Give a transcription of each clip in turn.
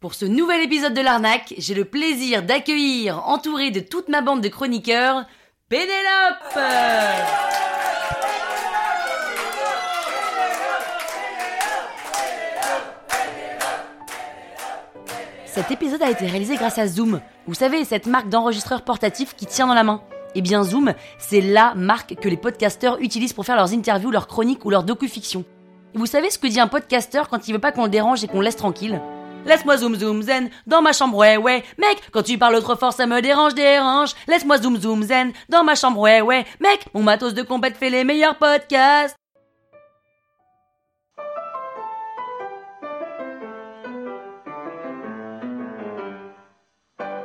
Pour ce nouvel épisode de l'arnaque, j'ai le plaisir d'accueillir, entouré de toute ma bande de chroniqueurs, Pénélope Cet épisode a été réalisé grâce à Zoom. Vous savez, cette marque d'enregistreur portatif qui tient dans la main. Eh bien Zoom, c'est la marque que les podcasteurs utilisent pour faire leurs interviews, leurs chroniques ou leurs docu-fictions. Et vous savez ce que dit un podcasteur quand il veut pas qu'on le dérange et qu'on le laisse tranquille Laisse-moi zoom zoom zen dans ma chambre ouais ouais mec quand tu parles trop ça me dérange dérange laisse-moi zoom zoom zen dans ma chambre ouais ouais mec mon matos de compète fait les meilleurs podcasts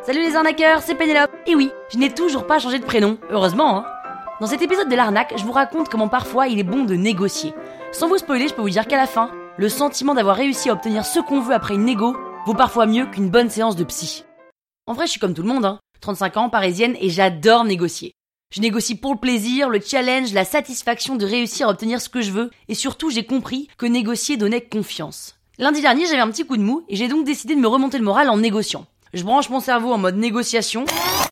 Salut les arnaqueurs, c'est Pénélope. Et oui, je n'ai toujours pas changé de prénom, heureusement. Hein. Dans cet épisode de l'arnaque, je vous raconte comment parfois il est bon de négocier. Sans vous spoiler, je peux vous dire qu'à la fin, le sentiment d'avoir réussi à obtenir ce qu'on veut après une négo vaut parfois mieux qu'une bonne séance de psy. En vrai, je suis comme tout le monde, hein. 35 ans, parisienne, et j'adore négocier. Je négocie pour le plaisir, le challenge, la satisfaction de réussir à obtenir ce que je veux, et surtout j'ai compris que négocier donnait confiance. Lundi dernier, j'avais un petit coup de mou, et j'ai donc décidé de me remonter le moral en négociant. Je branche mon cerveau en mode négociation,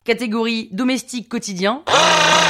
catégorie domestique quotidien,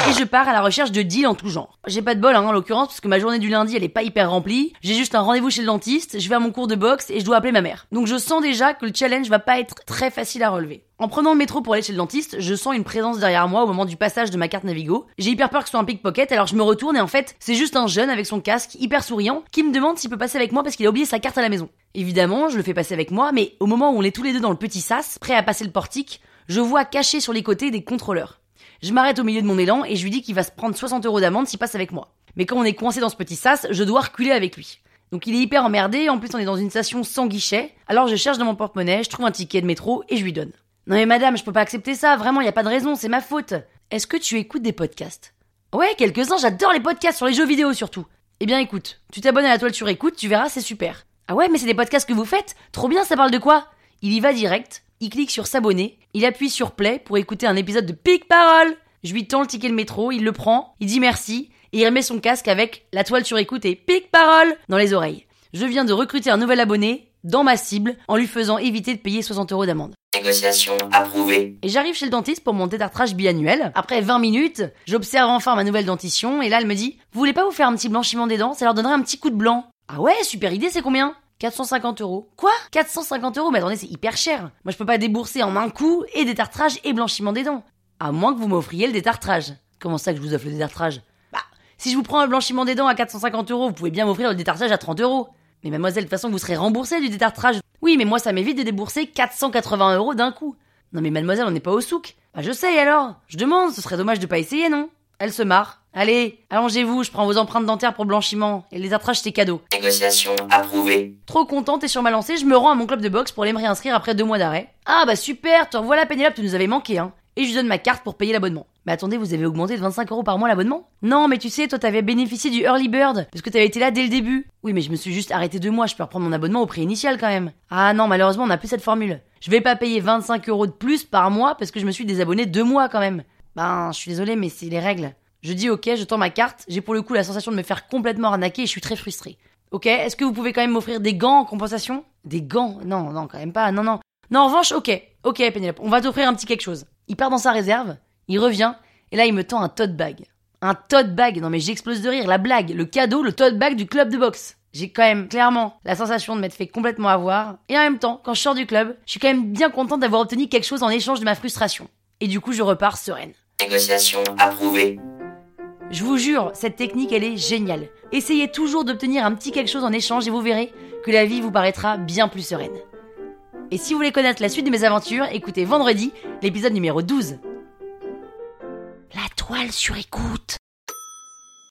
et je pars à la recherche de deals en tout genre. J'ai pas de bol hein, en l'occurrence parce que ma journée du lundi elle est pas hyper remplie. J'ai juste un rendez-vous chez le dentiste, je vais à mon cours de boxe et je dois appeler ma mère. Donc je sens déjà que le challenge va pas être très facile à relever. En prenant le métro pour aller chez le dentiste, je sens une présence derrière moi au moment du passage de ma carte Navigo. J'ai hyper peur que ce soit un pickpocket, alors je me retourne et en fait, c'est juste un jeune avec son casque, hyper souriant, qui me demande s'il peut passer avec moi parce qu'il a oublié sa carte à la maison. Évidemment, je le fais passer avec moi, mais au moment où on est tous les deux dans le petit sas, prêt à passer le portique, je vois caché sur les côtés des contrôleurs. Je m'arrête au milieu de mon élan et je lui dis qu'il va se prendre 60 euros d'amende s'il passe avec moi. Mais quand on est coincé dans ce petit sas, je dois reculer avec lui. Donc il est hyper emmerdé, en plus on est dans une station sans guichet, alors je cherche dans mon porte-monnaie, je trouve un ticket de métro et je lui donne. Non mais madame, je peux pas accepter ça, vraiment, y a pas de raison, c'est ma faute. Est-ce que tu écoutes des podcasts? Ouais, quelques-uns, j'adore les podcasts sur les jeux vidéo surtout. Eh bien écoute, tu t'abonnes à la toile sur écoute, tu verras, c'est super. Ah ouais, mais c'est des podcasts que vous faites? Trop bien, ça parle de quoi? Il y va direct, il clique sur s'abonner, il appuie sur play pour écouter un épisode de Pic Parole. Je lui tends le ticket de métro, il le prend, il dit merci, et il remet son casque avec la toile sur écoute et Pic Parole dans les oreilles. Je viens de recruter un nouvel abonné dans ma cible en lui faisant éviter de payer 60 euros d'amende. Négociation approuvée. Et j'arrive chez le dentiste pour mon détartrage biannuel. Après 20 minutes, j'observe enfin ma nouvelle dentition et là elle me dit Vous voulez pas vous faire un petit blanchiment des dents? Ça leur donnerait un petit coup de blanc. Ah ouais, super idée, c'est combien? 450 euros. Quoi? 450 euros? Mais attendez, c'est hyper cher. Moi je peux pas débourser en un coup et détartrage et blanchiment des dents. À moins que vous m'offriez le détartrage. Comment ça que je vous offre le détartrage? Bah, si je vous prends un blanchiment des dents à 450 euros, vous pouvez bien m'offrir le détartrage à 30 euros. Mais mademoiselle, de toute façon, vous serez remboursé du détartrage. Oui, mais moi, ça m'évite de débourser 480 euros d'un coup. Non mais mademoiselle, on n'est pas au souk. Bah je sais alors. Je demande, ce serait dommage de pas essayer, non? Elle se marre. Allez, allongez-vous, je prends vos empreintes dentaires pour blanchiment. Et le détartrage, c'est cadeau. Négociation approuvée. Trop contente et sur ma lancée, je me rends à mon club de boxe pour aller me réinscrire après deux mois d'arrêt. Ah bah super, te revoilà Pénélope, tu nous avais manqué, hein. Et je lui donne ma carte pour payer l'abonnement. Mais attendez, vous avez augmenté de 25 euros par mois l'abonnement? Non, mais tu sais, toi t'avais bénéficié du early bird, parce que t'avais été là dès le début. Oui, mais je me suis juste arrêté deux mois, je peux reprendre mon abonnement au prix initial quand même. Ah non, malheureusement, on n'a plus cette formule. Je vais pas payer 25 euros de plus par mois parce que je me suis désabonné deux mois quand même. Ben, je suis désolé, mais c'est les règles. Je dis ok, je tends ma carte, j'ai pour le coup la sensation de me faire complètement arnaquer et je suis très frustré. Ok, est-ce que vous pouvez quand même m'offrir des gants en compensation? Des gants? Non, non, quand même pas, non, non. Non, en revanche, ok, ok Pénélope, on va t'offrir un petit quelque chose. Il part dans sa réserve, il revient, et là il me tend un tote bag. Un tote bag, non mais j'explose de rire, la blague, le cadeau, le tote bag du club de boxe. J'ai quand même clairement la sensation de m'être fait complètement avoir, et en même temps, quand je sors du club, je suis quand même bien contente d'avoir obtenu quelque chose en échange de ma frustration. Et du coup, je repars sereine. Négociation approuvée. Je vous jure, cette technique, elle est géniale. Essayez toujours d'obtenir un petit quelque chose en échange et vous verrez que la vie vous paraîtra bien plus sereine. Et si vous voulez connaître la suite de mes aventures, écoutez vendredi l'épisode numéro 12. La toile sur écoute.